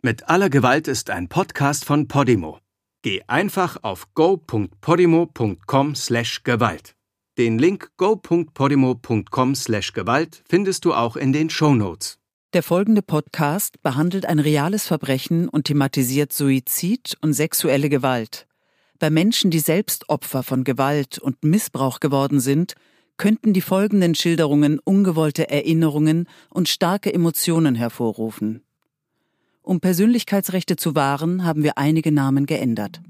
Mit aller Gewalt ist ein Podcast von Podimo. Geh einfach auf go.podimo.com/gewalt. Den Link go.podimo.com/gewalt findest du auch in den Show Notes. Der folgende Podcast behandelt ein reales Verbrechen und thematisiert Suizid und sexuelle Gewalt. Bei Menschen, die selbst Opfer von Gewalt und Missbrauch geworden sind, könnten die folgenden Schilderungen ungewollte Erinnerungen und starke Emotionen hervorrufen. Um Persönlichkeitsrechte zu wahren, haben wir einige Namen geändert.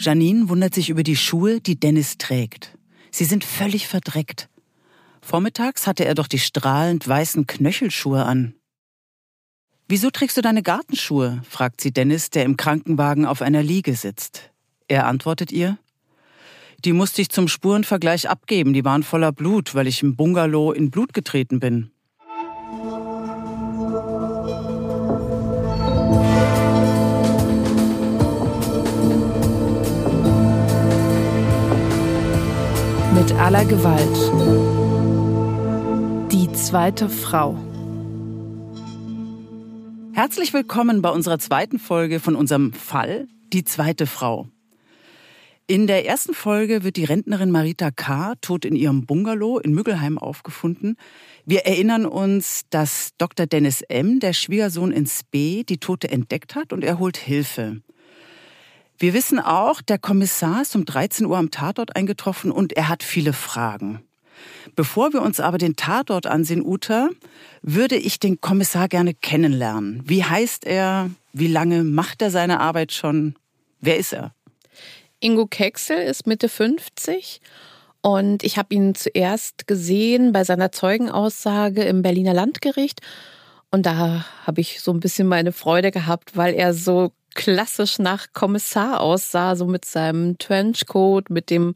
Janine wundert sich über die Schuhe, die Dennis trägt. Sie sind völlig verdreckt. Vormittags hatte er doch die strahlend weißen Knöchelschuhe an. Wieso trägst du deine Gartenschuhe? fragt sie Dennis, der im Krankenwagen auf einer Liege sitzt. Er antwortet ihr, die musste ich zum Spurenvergleich abgeben. Die waren voller Blut, weil ich im Bungalow in Blut getreten bin. Mit aller Gewalt. Die zweite Frau. Herzlich willkommen bei unserer zweiten Folge von unserem Fall Die zweite Frau. In der ersten Folge wird die Rentnerin Marita K. tot in ihrem Bungalow in Müggelheim aufgefunden. Wir erinnern uns, dass Dr. Dennis M., der Schwiegersohn ins B., die Tote entdeckt hat und er holt Hilfe. Wir wissen auch, der Kommissar ist um 13 Uhr am Tatort eingetroffen und er hat viele Fragen. Bevor wir uns aber den Tatort ansehen, Uta, würde ich den Kommissar gerne kennenlernen. Wie heißt er? Wie lange macht er seine Arbeit schon? Wer ist er? Ingo Kexel ist Mitte 50 und ich habe ihn zuerst gesehen bei seiner Zeugenaussage im Berliner Landgericht. Und da habe ich so ein bisschen meine Freude gehabt, weil er so klassisch nach Kommissar aussah, so mit seinem Trenchcoat, mit dem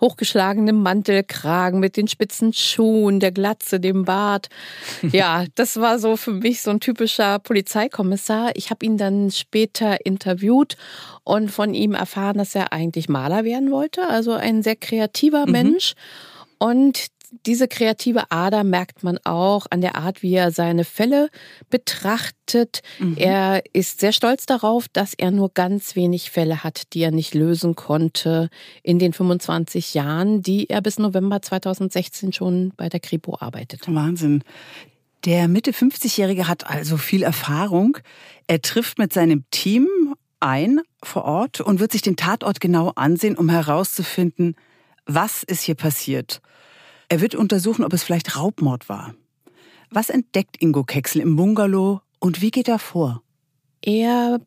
hochgeschlagenen Mantelkragen, mit den spitzen Schuhen, der Glatze, dem Bart. Ja, das war so für mich so ein typischer Polizeikommissar. Ich habe ihn dann später interviewt und von ihm erfahren, dass er eigentlich Maler werden wollte, also ein sehr kreativer mhm. Mensch. Und diese kreative Ader merkt man auch an der Art, wie er seine Fälle betrachtet. Mhm. Er ist sehr stolz darauf, dass er nur ganz wenig Fälle hat, die er nicht lösen konnte in den 25 Jahren, die er bis November 2016 schon bei der Kripo arbeitet. Wahnsinn. Der Mitte 50-Jährige hat also viel Erfahrung. Er trifft mit seinem Team ein vor Ort und wird sich den Tatort genau ansehen, um herauszufinden, was ist hier passiert. Er wird untersuchen, ob es vielleicht Raubmord war. Was entdeckt Ingo Kexel im Bungalow und wie geht er vor? Er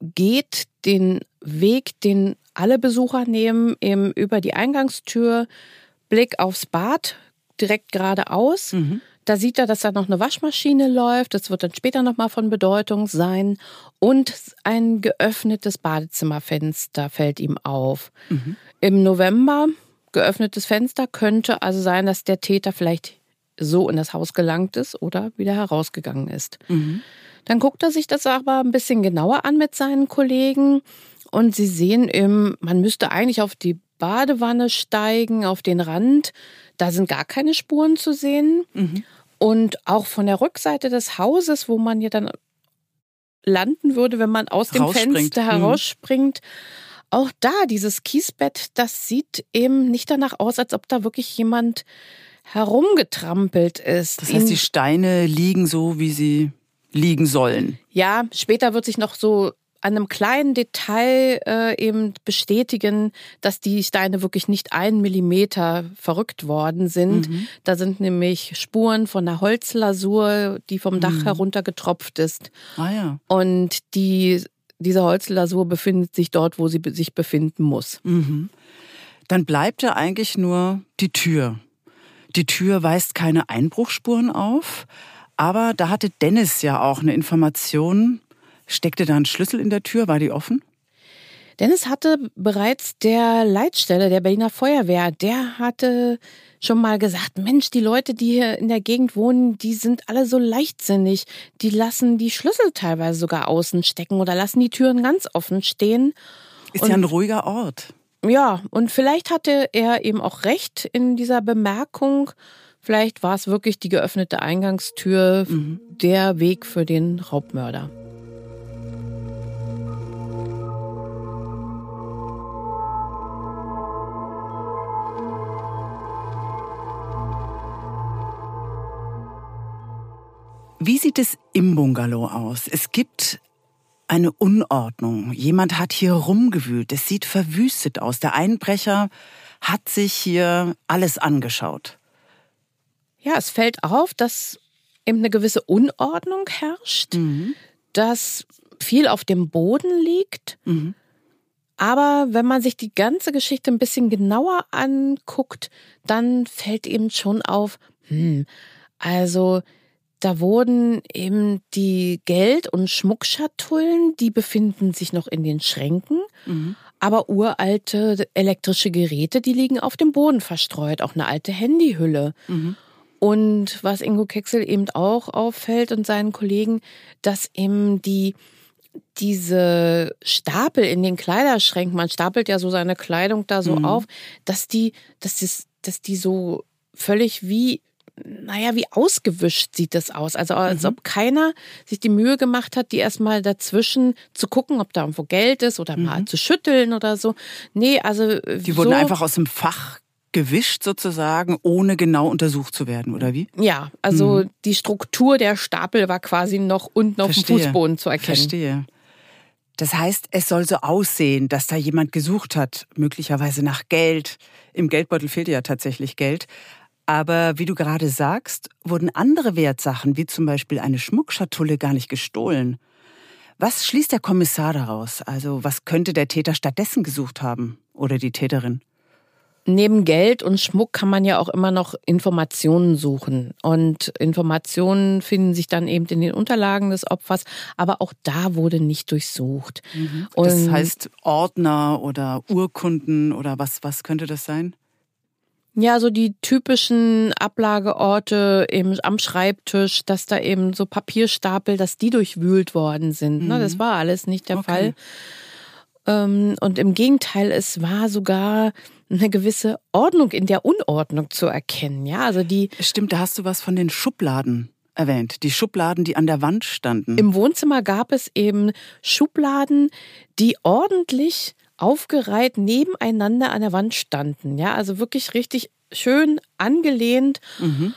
geht den Weg, den alle Besucher nehmen, eben über die Eingangstür, Blick aufs Bad, direkt geradeaus. Mhm. Da sieht er, dass da noch eine Waschmaschine läuft. Das wird dann später nochmal von Bedeutung sein. Und ein geöffnetes Badezimmerfenster fällt ihm auf. Mhm. Im November geöffnetes Fenster könnte also sein, dass der Täter vielleicht so in das Haus gelangt ist oder wieder herausgegangen ist. Mhm. Dann guckt er sich das aber ein bisschen genauer an mit seinen Kollegen und sie sehen im, man müsste eigentlich auf die Badewanne steigen, auf den Rand. Da sind gar keine Spuren zu sehen. Mhm. Und auch von der Rückseite des Hauses, wo man ja dann landen würde, wenn man aus dem Fenster mhm. herausspringt, mhm auch da, dieses Kiesbett, das sieht eben nicht danach aus, als ob da wirklich jemand herumgetrampelt ist. Das heißt, die Steine liegen so, wie sie liegen sollen. Ja, später wird sich noch so an einem kleinen Detail äh, eben bestätigen, dass die Steine wirklich nicht einen Millimeter verrückt worden sind. Mhm. Da sind nämlich Spuren von einer Holzlasur, die vom Dach mhm. heruntergetropft ist. Ah ja. Und die diese Holzlasur befindet sich dort, wo sie sich befinden muss. Mhm. Dann bleibt ja eigentlich nur die Tür. Die Tür weist keine Einbruchspuren auf, aber da hatte Dennis ja auch eine Information. Steckte da ein Schlüssel in der Tür? War die offen? Dennis hatte bereits der Leitstelle der Berliner Feuerwehr, der hatte schon mal gesagt, Mensch, die Leute, die hier in der Gegend wohnen, die sind alle so leichtsinnig. Die lassen die Schlüssel teilweise sogar außen stecken oder lassen die Türen ganz offen stehen. Ist Und ja ein ruhiger Ort. Ja, und vielleicht hatte er eben auch recht in dieser Bemerkung. Vielleicht war es wirklich die geöffnete Eingangstür, mhm. der Weg für den Raubmörder. Wie sieht es im Bungalow aus? Es gibt eine Unordnung. Jemand hat hier rumgewühlt. Es sieht verwüstet aus. Der Einbrecher hat sich hier alles angeschaut. Ja, es fällt auf, dass eben eine gewisse Unordnung herrscht, mhm. dass viel auf dem Boden liegt. Mhm. Aber wenn man sich die ganze Geschichte ein bisschen genauer anguckt, dann fällt eben schon auf, hm, also da wurden eben die Geld- und Schmuckschatullen, die befinden sich noch in den Schränken. Mhm. Aber uralte elektrische Geräte, die liegen auf dem Boden verstreut. Auch eine alte Handyhülle. Mhm. Und was Ingo Kexel eben auch auffällt und seinen Kollegen, dass eben die diese Stapel in den Kleiderschränken, man stapelt ja so seine Kleidung da so mhm. auf, dass die, dass das, dass die so völlig wie naja, wie ausgewischt sieht das aus. Also als mhm. ob keiner sich die Mühe gemacht hat, die erstmal dazwischen zu gucken, ob da irgendwo Geld ist oder mhm. mal zu schütteln oder so. Nee, also. Die so wurden einfach aus dem Fach gewischt sozusagen, ohne genau untersucht zu werden, oder wie? Ja, also mhm. die Struktur der Stapel war quasi noch unten auf Verstehe. dem Fußboden zu erkennen. Verstehe. Das heißt, es soll so aussehen, dass da jemand gesucht hat, möglicherweise nach Geld. Im Geldbeutel fehlt ja tatsächlich Geld. Aber wie du gerade sagst, wurden andere Wertsachen, wie zum Beispiel eine Schmuckschatulle, gar nicht gestohlen. Was schließt der Kommissar daraus? Also was könnte der Täter stattdessen gesucht haben oder die Täterin? Neben Geld und Schmuck kann man ja auch immer noch Informationen suchen. Und Informationen finden sich dann eben in den Unterlagen des Opfers, aber auch da wurde nicht durchsucht. Mhm. Das heißt Ordner oder Urkunden oder was, was könnte das sein? Ja, so die typischen Ablageorte eben am Schreibtisch, dass da eben so Papierstapel, dass die durchwühlt worden sind. Mhm. Das war alles nicht der okay. Fall. Ähm, und im Gegenteil, es war sogar eine gewisse Ordnung in der Unordnung zu erkennen. Ja, also die. Stimmt, da hast du was von den Schubladen erwähnt. Die Schubladen, die an der Wand standen. Im Wohnzimmer gab es eben Schubladen, die ordentlich aufgereiht nebeneinander an der Wand standen. Ja, also wirklich richtig schön angelehnt. Mhm.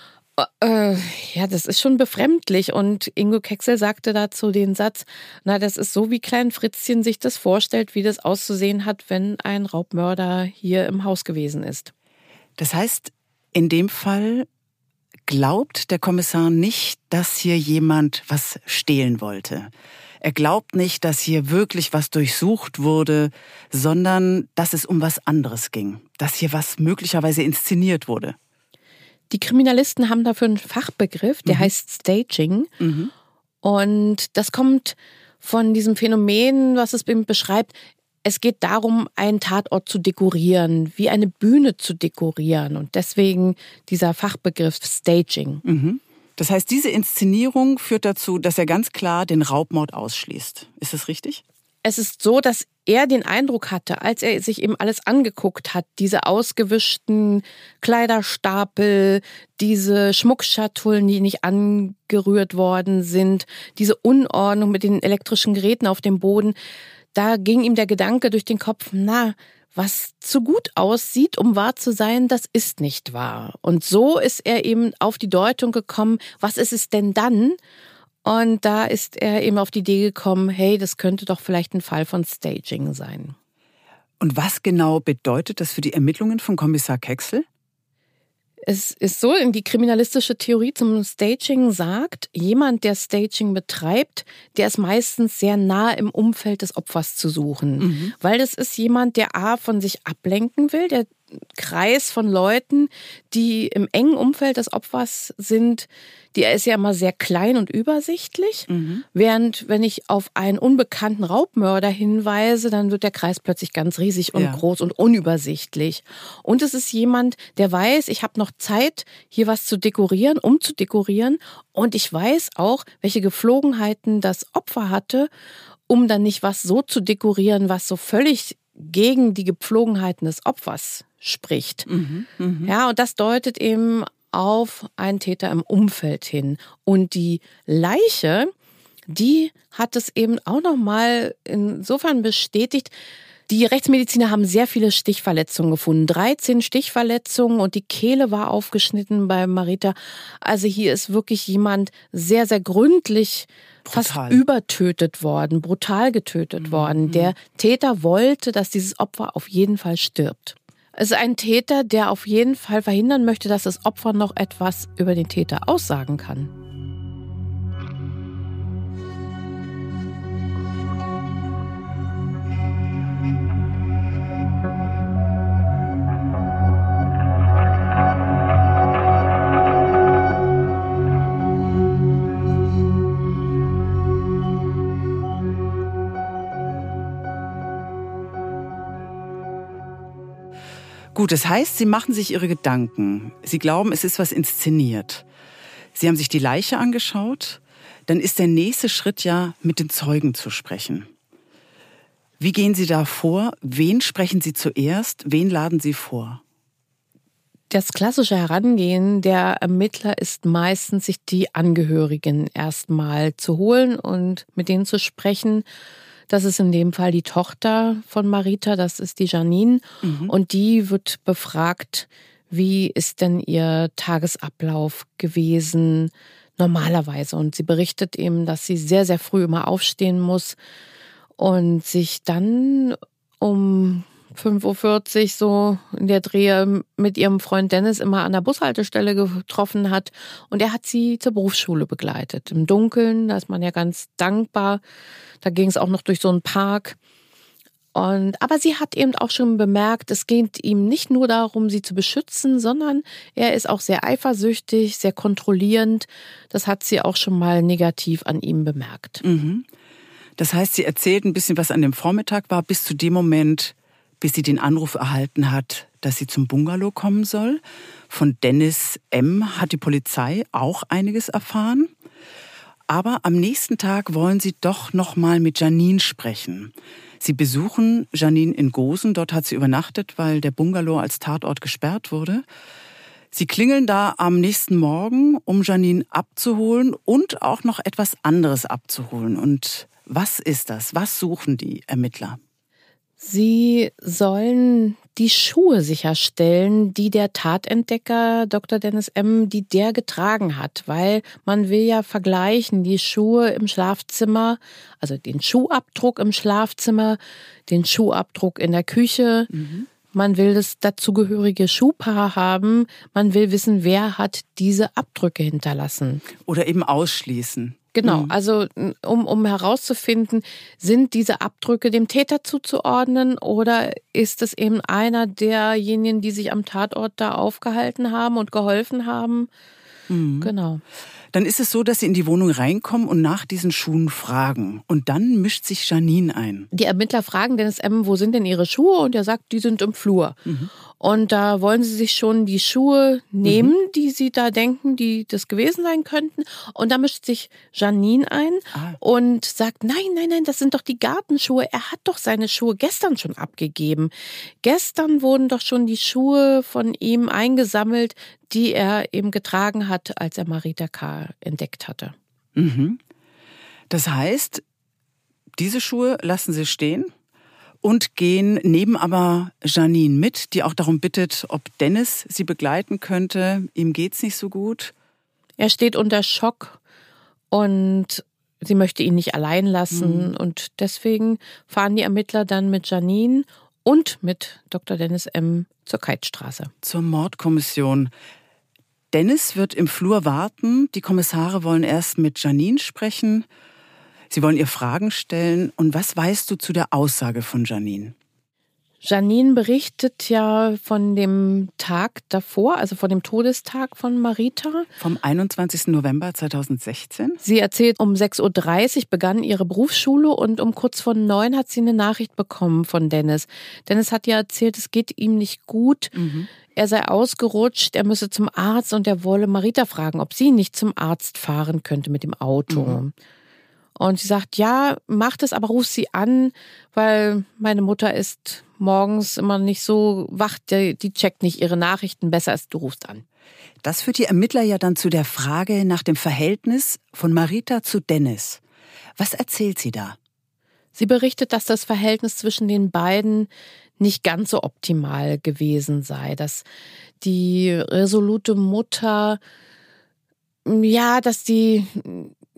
Äh, ja, das ist schon befremdlich. Und Ingo Kexel sagte dazu den Satz, na, das ist so, wie Klein Fritzchen sich das vorstellt, wie das auszusehen hat, wenn ein Raubmörder hier im Haus gewesen ist. Das heißt, in dem Fall glaubt der Kommissar nicht, dass hier jemand was stehlen wollte. Er glaubt nicht, dass hier wirklich was durchsucht wurde, sondern dass es um was anderes ging, dass hier was möglicherweise inszeniert wurde. Die Kriminalisten haben dafür einen Fachbegriff, der mhm. heißt Staging. Mhm. Und das kommt von diesem Phänomen, was es beschreibt. Es geht darum, einen Tatort zu dekorieren, wie eine Bühne zu dekorieren. Und deswegen dieser Fachbegriff Staging. Mhm. Das heißt, diese Inszenierung führt dazu, dass er ganz klar den Raubmord ausschließt. Ist das richtig? Es ist so, dass er den Eindruck hatte, als er sich eben alles angeguckt hat, diese ausgewischten Kleiderstapel, diese Schmuckschatullen, die nicht angerührt worden sind, diese Unordnung mit den elektrischen Geräten auf dem Boden, da ging ihm der Gedanke durch den Kopf, na, was zu gut aussieht, um wahr zu sein, das ist nicht wahr. Und so ist er eben auf die Deutung gekommen, was ist es denn dann? Und da ist er eben auf die Idee gekommen, hey, das könnte doch vielleicht ein Fall von Staging sein. Und was genau bedeutet das für die Ermittlungen von Kommissar Kexel? Es ist so, in die kriminalistische Theorie zum Staging sagt, jemand, der Staging betreibt, der ist meistens sehr nah im Umfeld des Opfers zu suchen. Mhm. Weil das ist jemand, der A von sich ablenken will, der Kreis von Leuten, die im engen Umfeld des Opfers sind, die ist ja immer sehr klein und übersichtlich. Mhm. Während wenn ich auf einen unbekannten Raubmörder hinweise, dann wird der Kreis plötzlich ganz riesig und ja. groß und unübersichtlich. Und es ist jemand, der weiß, ich habe noch Zeit, hier was zu dekorieren, um zu dekorieren. Und ich weiß auch, welche Geflogenheiten das Opfer hatte, um dann nicht was so zu dekorieren, was so völlig gegen die Gepflogenheiten des Opfers spricht. Mhm, mh. Ja, und das deutet eben auf einen Täter im Umfeld hin. Und die Leiche, die hat es eben auch nochmal insofern bestätigt, die Rechtsmediziner haben sehr viele Stichverletzungen gefunden. 13 Stichverletzungen und die Kehle war aufgeschnitten bei Marita. Also hier ist wirklich jemand sehr, sehr gründlich brutal. fast übertötet worden, brutal getötet mhm. worden. Der Täter wollte, dass dieses Opfer auf jeden Fall stirbt. Es ist ein Täter, der auf jeden Fall verhindern möchte, dass das Opfer noch etwas über den Täter aussagen kann. Gut, das heißt, Sie machen sich Ihre Gedanken. Sie glauben, es ist was inszeniert. Sie haben sich die Leiche angeschaut. Dann ist der nächste Schritt ja, mit den Zeugen zu sprechen. Wie gehen Sie da vor? Wen sprechen Sie zuerst? Wen laden Sie vor? Das klassische Herangehen der Ermittler ist meistens, sich die Angehörigen erstmal zu holen und mit denen zu sprechen das ist in dem Fall die Tochter von Marita, das ist die Janine. Mhm. Und die wird befragt, wie ist denn ihr Tagesablauf gewesen normalerweise. Und sie berichtet eben, dass sie sehr, sehr früh immer aufstehen muss und sich dann um 5.40 Uhr so in der Drehe mit ihrem Freund Dennis immer an der Bushaltestelle getroffen hat. Und er hat sie zur Berufsschule begleitet. Im Dunkeln, da ist man ja ganz dankbar. Da ging es auch noch durch so einen Park. Und, aber sie hat eben auch schon bemerkt, es geht ihm nicht nur darum, sie zu beschützen, sondern er ist auch sehr eifersüchtig, sehr kontrollierend. Das hat sie auch schon mal negativ an ihm bemerkt. Mhm. Das heißt, sie erzählt ein bisschen, was an dem Vormittag war, bis zu dem Moment, bis sie den Anruf erhalten hat, dass sie zum Bungalow kommen soll. Von Dennis M. hat die Polizei auch einiges erfahren. Aber am nächsten Tag wollen sie doch noch mal mit Janine sprechen. Sie besuchen Janine in Gosen. Dort hat sie übernachtet, weil der Bungalow als Tatort gesperrt wurde. Sie klingeln da am nächsten Morgen, um Janine abzuholen und auch noch etwas anderes abzuholen. Und was ist das? Was suchen die Ermittler? Sie sollen die Schuhe sicherstellen, die der Tatentdecker Dr. Dennis M., die der getragen hat, weil man will ja vergleichen, die Schuhe im Schlafzimmer, also den Schuhabdruck im Schlafzimmer, den Schuhabdruck in der Küche. Mhm. Man will das dazugehörige Schuhpaar haben. Man will wissen, wer hat diese Abdrücke hinterlassen. Oder eben ausschließen. Genau, mhm. also um, um herauszufinden, sind diese Abdrücke dem Täter zuzuordnen oder ist es eben einer derjenigen, die sich am Tatort da aufgehalten haben und geholfen haben? Mhm. Genau. Dann ist es so, dass sie in die Wohnung reinkommen und nach diesen Schuhen fragen. Und dann mischt sich Janine ein. Die Ermittler fragen Dennis M., wo sind denn ihre Schuhe? Und er sagt, die sind im Flur. Mhm. Und da wollen sie sich schon die Schuhe nehmen, mhm. die sie da denken, die das gewesen sein könnten. Und da mischt sich Janine ein ah. und sagt, nein, nein, nein, das sind doch die Gartenschuhe. Er hat doch seine Schuhe gestern schon abgegeben. Gestern wurden doch schon die Schuhe von ihm eingesammelt, die er eben getragen hat, als er Marita K. entdeckt hatte. Mhm. Das heißt, diese Schuhe lassen sie stehen? Und gehen neben aber Janine mit, die auch darum bittet, ob Dennis sie begleiten könnte. Ihm geht's nicht so gut. Er steht unter Schock und sie möchte ihn nicht allein lassen mhm. und deswegen fahren die Ermittler dann mit Janine und mit Dr. Dennis M. zur Keitstraße. Zur Mordkommission. Dennis wird im Flur warten. Die Kommissare wollen erst mit Janine sprechen. Sie wollen ihr Fragen stellen. Und was weißt du zu der Aussage von Janine? Janine berichtet ja von dem Tag davor, also von dem Todestag von Marita. Vom 21. November 2016. Sie erzählt, um 6.30 Uhr begann ihre Berufsschule und um kurz vor neun hat sie eine Nachricht bekommen von Dennis. Dennis hat ja erzählt, es geht ihm nicht gut. Mhm. Er sei ausgerutscht, er müsse zum Arzt und er wolle Marita fragen, ob sie nicht zum Arzt fahren könnte mit dem Auto. Mhm. Und sie sagt, ja, mach das, aber ruf sie an, weil meine Mutter ist morgens immer nicht so wach, die, die checkt nicht ihre Nachrichten, besser als du rufst an. Das führt die Ermittler ja dann zu der Frage nach dem Verhältnis von Marita zu Dennis. Was erzählt sie da? Sie berichtet, dass das Verhältnis zwischen den beiden nicht ganz so optimal gewesen sei, dass die resolute Mutter, ja, dass die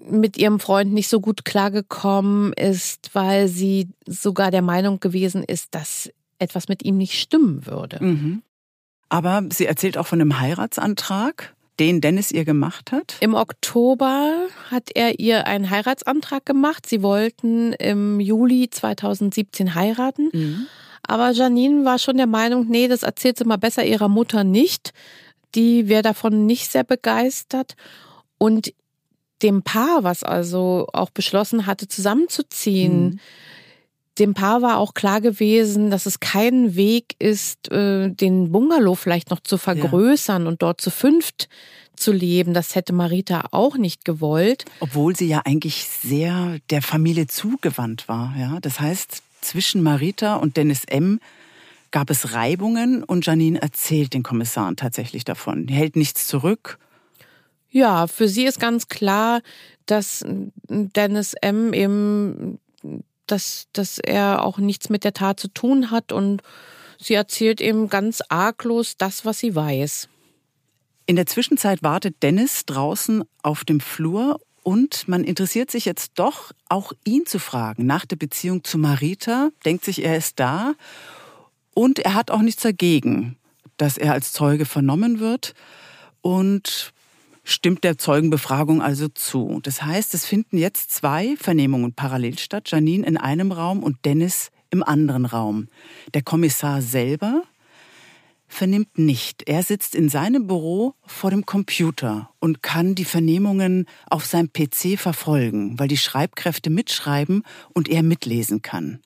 mit ihrem Freund nicht so gut klargekommen ist, weil sie sogar der Meinung gewesen ist, dass etwas mit ihm nicht stimmen würde. Mhm. Aber sie erzählt auch von einem Heiratsantrag, den Dennis ihr gemacht hat. Im Oktober hat er ihr einen Heiratsantrag gemacht. Sie wollten im Juli 2017 heiraten. Mhm. Aber Janine war schon der Meinung, nee, das erzählt sie mal besser ihrer Mutter nicht. Die wäre davon nicht sehr begeistert. Und dem Paar, was also auch beschlossen hatte, zusammenzuziehen, mhm dem Paar war auch klar gewesen, dass es kein Weg ist, äh, den Bungalow vielleicht noch zu vergrößern ja. und dort zu fünft zu leben. Das hätte Marita auch nicht gewollt. Obwohl sie ja eigentlich sehr der Familie zugewandt war. Ja, das heißt, zwischen Marita und Dennis M. gab es Reibungen und Janine erzählt den Kommissaren tatsächlich davon. Die hält nichts zurück. Ja, für sie ist ganz klar, dass Dennis M. eben dass, dass er auch nichts mit der Tat zu tun hat und sie erzählt eben ganz arglos das, was sie weiß. In der Zwischenzeit wartet Dennis draußen auf dem Flur und man interessiert sich jetzt doch, auch ihn zu fragen nach der Beziehung zu Marita, denkt sich, er ist da und er hat auch nichts dagegen, dass er als Zeuge vernommen wird und stimmt der Zeugenbefragung also zu. Das heißt, es finden jetzt zwei Vernehmungen parallel statt, Janine in einem Raum und Dennis im anderen Raum. Der Kommissar selber vernimmt nicht. Er sitzt in seinem Büro vor dem Computer und kann die Vernehmungen auf seinem PC verfolgen, weil die Schreibkräfte mitschreiben und er mitlesen kann.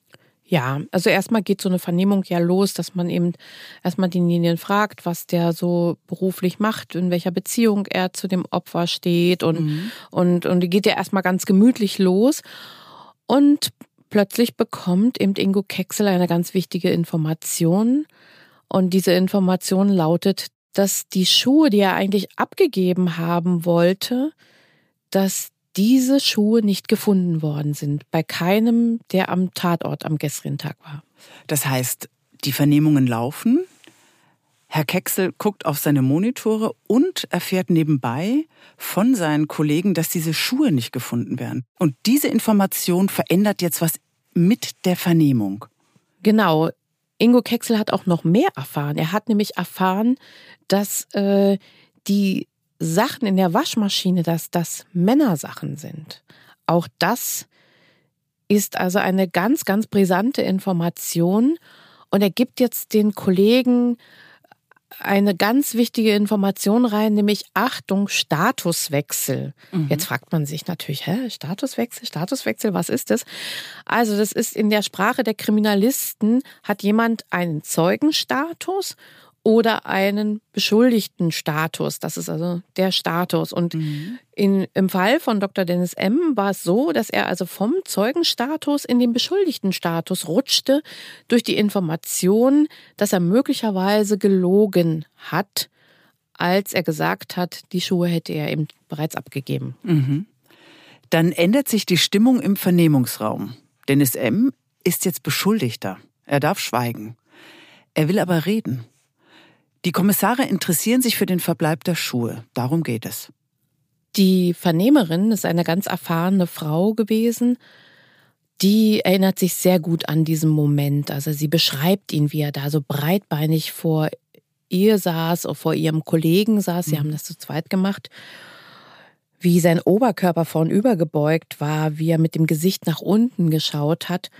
Ja, also erstmal geht so eine Vernehmung ja los, dass man eben erstmal denjenigen fragt, was der so beruflich macht, in welcher Beziehung er zu dem Opfer steht und, mhm. und, und die geht ja erstmal ganz gemütlich los. Und plötzlich bekommt eben Ingo Kexel eine ganz wichtige Information. Und diese Information lautet, dass die Schuhe, die er eigentlich abgegeben haben wollte, dass diese Schuhe nicht gefunden worden sind. Bei keinem, der am Tatort am gestrigen Tag war. Das heißt, die Vernehmungen laufen. Herr Kecksel guckt auf seine Monitore und erfährt nebenbei von seinen Kollegen, dass diese Schuhe nicht gefunden werden. Und diese Information verändert jetzt was mit der Vernehmung. Genau. Ingo Kecksel hat auch noch mehr erfahren. Er hat nämlich erfahren, dass äh, die Sachen in der Waschmaschine, dass das Männersachen sind. Auch das ist also eine ganz, ganz brisante Information. Und er gibt jetzt den Kollegen eine ganz wichtige Information rein, nämlich Achtung, Statuswechsel. Mhm. Jetzt fragt man sich natürlich, hä, Statuswechsel, Statuswechsel, was ist das? Also das ist in der Sprache der Kriminalisten, hat jemand einen Zeugenstatus oder einen beschuldigten Status. Das ist also der Status. Und mhm. in, im Fall von Dr. Dennis M. war es so, dass er also vom Zeugenstatus in den beschuldigten Status rutschte durch die Information, dass er möglicherweise gelogen hat, als er gesagt hat, die Schuhe hätte er eben bereits abgegeben. Mhm. Dann ändert sich die Stimmung im Vernehmungsraum. Dennis M. ist jetzt Beschuldigter. Er darf schweigen. Er will aber reden. Die Kommissare interessieren sich für den Verbleib der Schuhe. Darum geht es. Die Vernehmerin ist eine ganz erfahrene Frau gewesen. Die erinnert sich sehr gut an diesen Moment. Also sie beschreibt ihn, wie er da so breitbeinig vor ihr saß, vor ihrem Kollegen saß. Sie mhm. haben das zu zweit gemacht. Wie sein Oberkörper vornüber gebeugt war, wie er mit dem Gesicht nach unten geschaut hat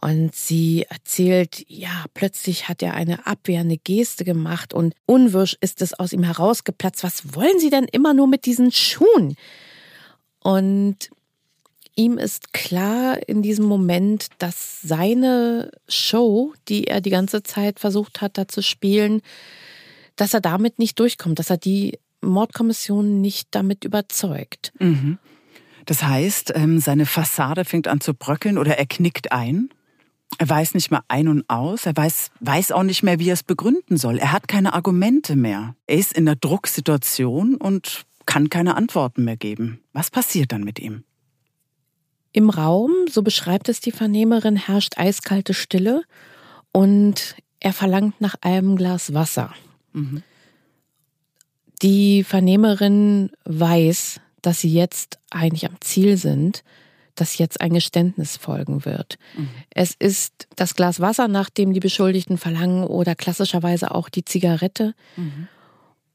und sie erzählt, ja, plötzlich hat er eine abwehrende Geste gemacht und unwirsch ist es aus ihm herausgeplatzt. Was wollen Sie denn immer nur mit diesen Schuhen? Und ihm ist klar in diesem Moment, dass seine Show, die er die ganze Zeit versucht hat, da zu spielen, dass er damit nicht durchkommt, dass er die Mordkommission nicht damit überzeugt. Mhm. Das heißt, ähm, seine Fassade fängt an zu bröckeln oder er knickt ein. Er weiß nicht mehr ein und aus. Er weiß, weiß auch nicht mehr, wie er es begründen soll. Er hat keine Argumente mehr. Er ist in einer Drucksituation und kann keine Antworten mehr geben. Was passiert dann mit ihm? Im Raum, so beschreibt es die Vernehmerin, herrscht eiskalte Stille und er verlangt nach einem Glas Wasser. Mhm. Die Vernehmerin weiß, dass sie jetzt eigentlich am Ziel sind, dass jetzt ein Geständnis folgen wird. Mhm. Es ist das Glas Wasser, nach dem die Beschuldigten verlangen, oder klassischerweise auch die Zigarette. Mhm.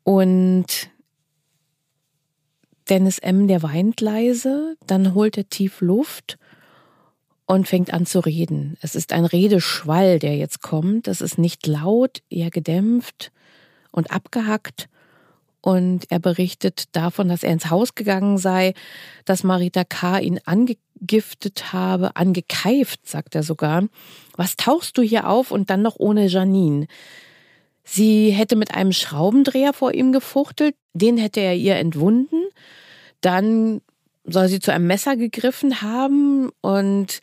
Und Dennis M., der weint leise, dann holt er tief Luft und fängt an zu reden. Es ist ein Redeschwall, der jetzt kommt. Es ist nicht laut, eher gedämpft und abgehackt und er berichtet davon, dass er ins Haus gegangen sei, dass Marita K. ihn angegiftet habe, angekeift, sagt er sogar. Was tauchst du hier auf und dann noch ohne Janine? Sie hätte mit einem Schraubendreher vor ihm gefuchtelt, den hätte er ihr entwunden. Dann soll sie zu einem Messer gegriffen haben und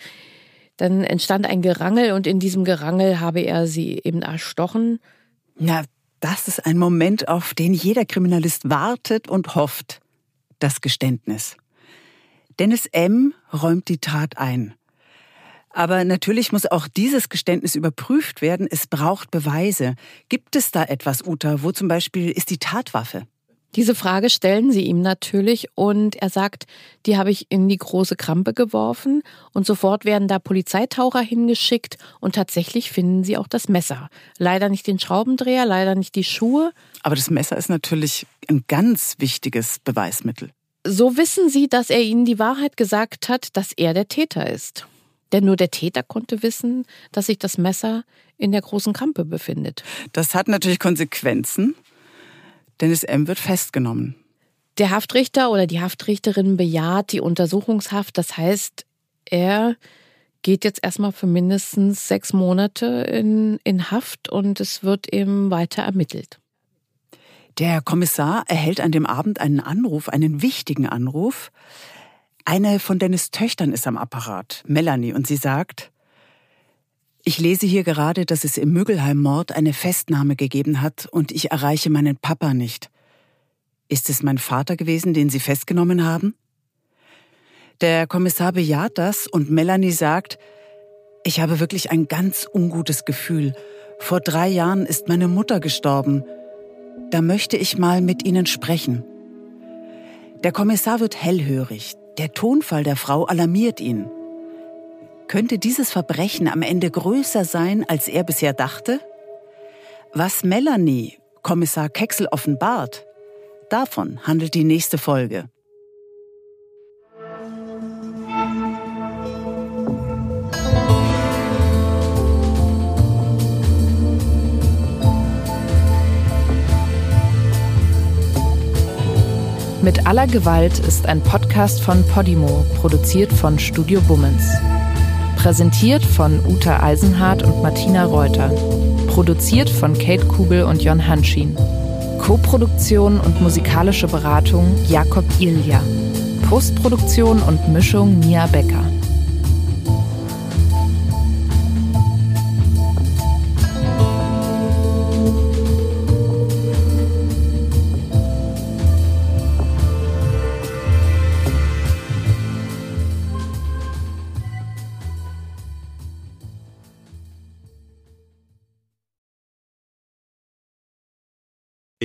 dann entstand ein Gerangel und in diesem Gerangel habe er sie eben erstochen. Na, das ist ein Moment, auf den jeder Kriminalist wartet und hofft. Das Geständnis. Dennis M. räumt die Tat ein. Aber natürlich muss auch dieses Geständnis überprüft werden. Es braucht Beweise. Gibt es da etwas, Uta? Wo zum Beispiel ist die Tatwaffe? Diese Frage stellen sie ihm natürlich und er sagt, die habe ich in die große Krampe geworfen und sofort werden da Polizeitaucher hingeschickt und tatsächlich finden sie auch das Messer. Leider nicht den Schraubendreher, leider nicht die Schuhe. Aber das Messer ist natürlich ein ganz wichtiges Beweismittel. So wissen sie, dass er ihnen die Wahrheit gesagt hat, dass er der Täter ist. Denn nur der Täter konnte wissen, dass sich das Messer in der großen Krampe befindet. Das hat natürlich Konsequenzen. Dennis M. wird festgenommen. Der Haftrichter oder die Haftrichterin bejaht die Untersuchungshaft. Das heißt, er geht jetzt erstmal für mindestens sechs Monate in, in Haft und es wird eben weiter ermittelt. Der Kommissar erhält an dem Abend einen Anruf, einen wichtigen Anruf. Eine von Dennis Töchtern ist am Apparat, Melanie, und sie sagt, ich lese hier gerade, dass es im Müggelheim-Mord eine Festnahme gegeben hat und ich erreiche meinen Papa nicht. Ist es mein Vater gewesen, den Sie festgenommen haben? Der Kommissar bejaht das und Melanie sagt, ich habe wirklich ein ganz ungutes Gefühl. Vor drei Jahren ist meine Mutter gestorben. Da möchte ich mal mit Ihnen sprechen. Der Kommissar wird hellhörig. Der Tonfall der Frau alarmiert ihn. Könnte dieses Verbrechen am Ende größer sein, als er bisher dachte? Was Melanie, Kommissar Kexel, offenbart, davon handelt die nächste Folge. Mit aller Gewalt ist ein Podcast von Podimo, produziert von Studio Bummens. Präsentiert von Uta Eisenhardt und Martina Reuter. Produziert von Kate Kugel und Jon Hanschin. Co-Produktion und musikalische Beratung Jakob Ilja. Postproduktion und Mischung Mia Becker.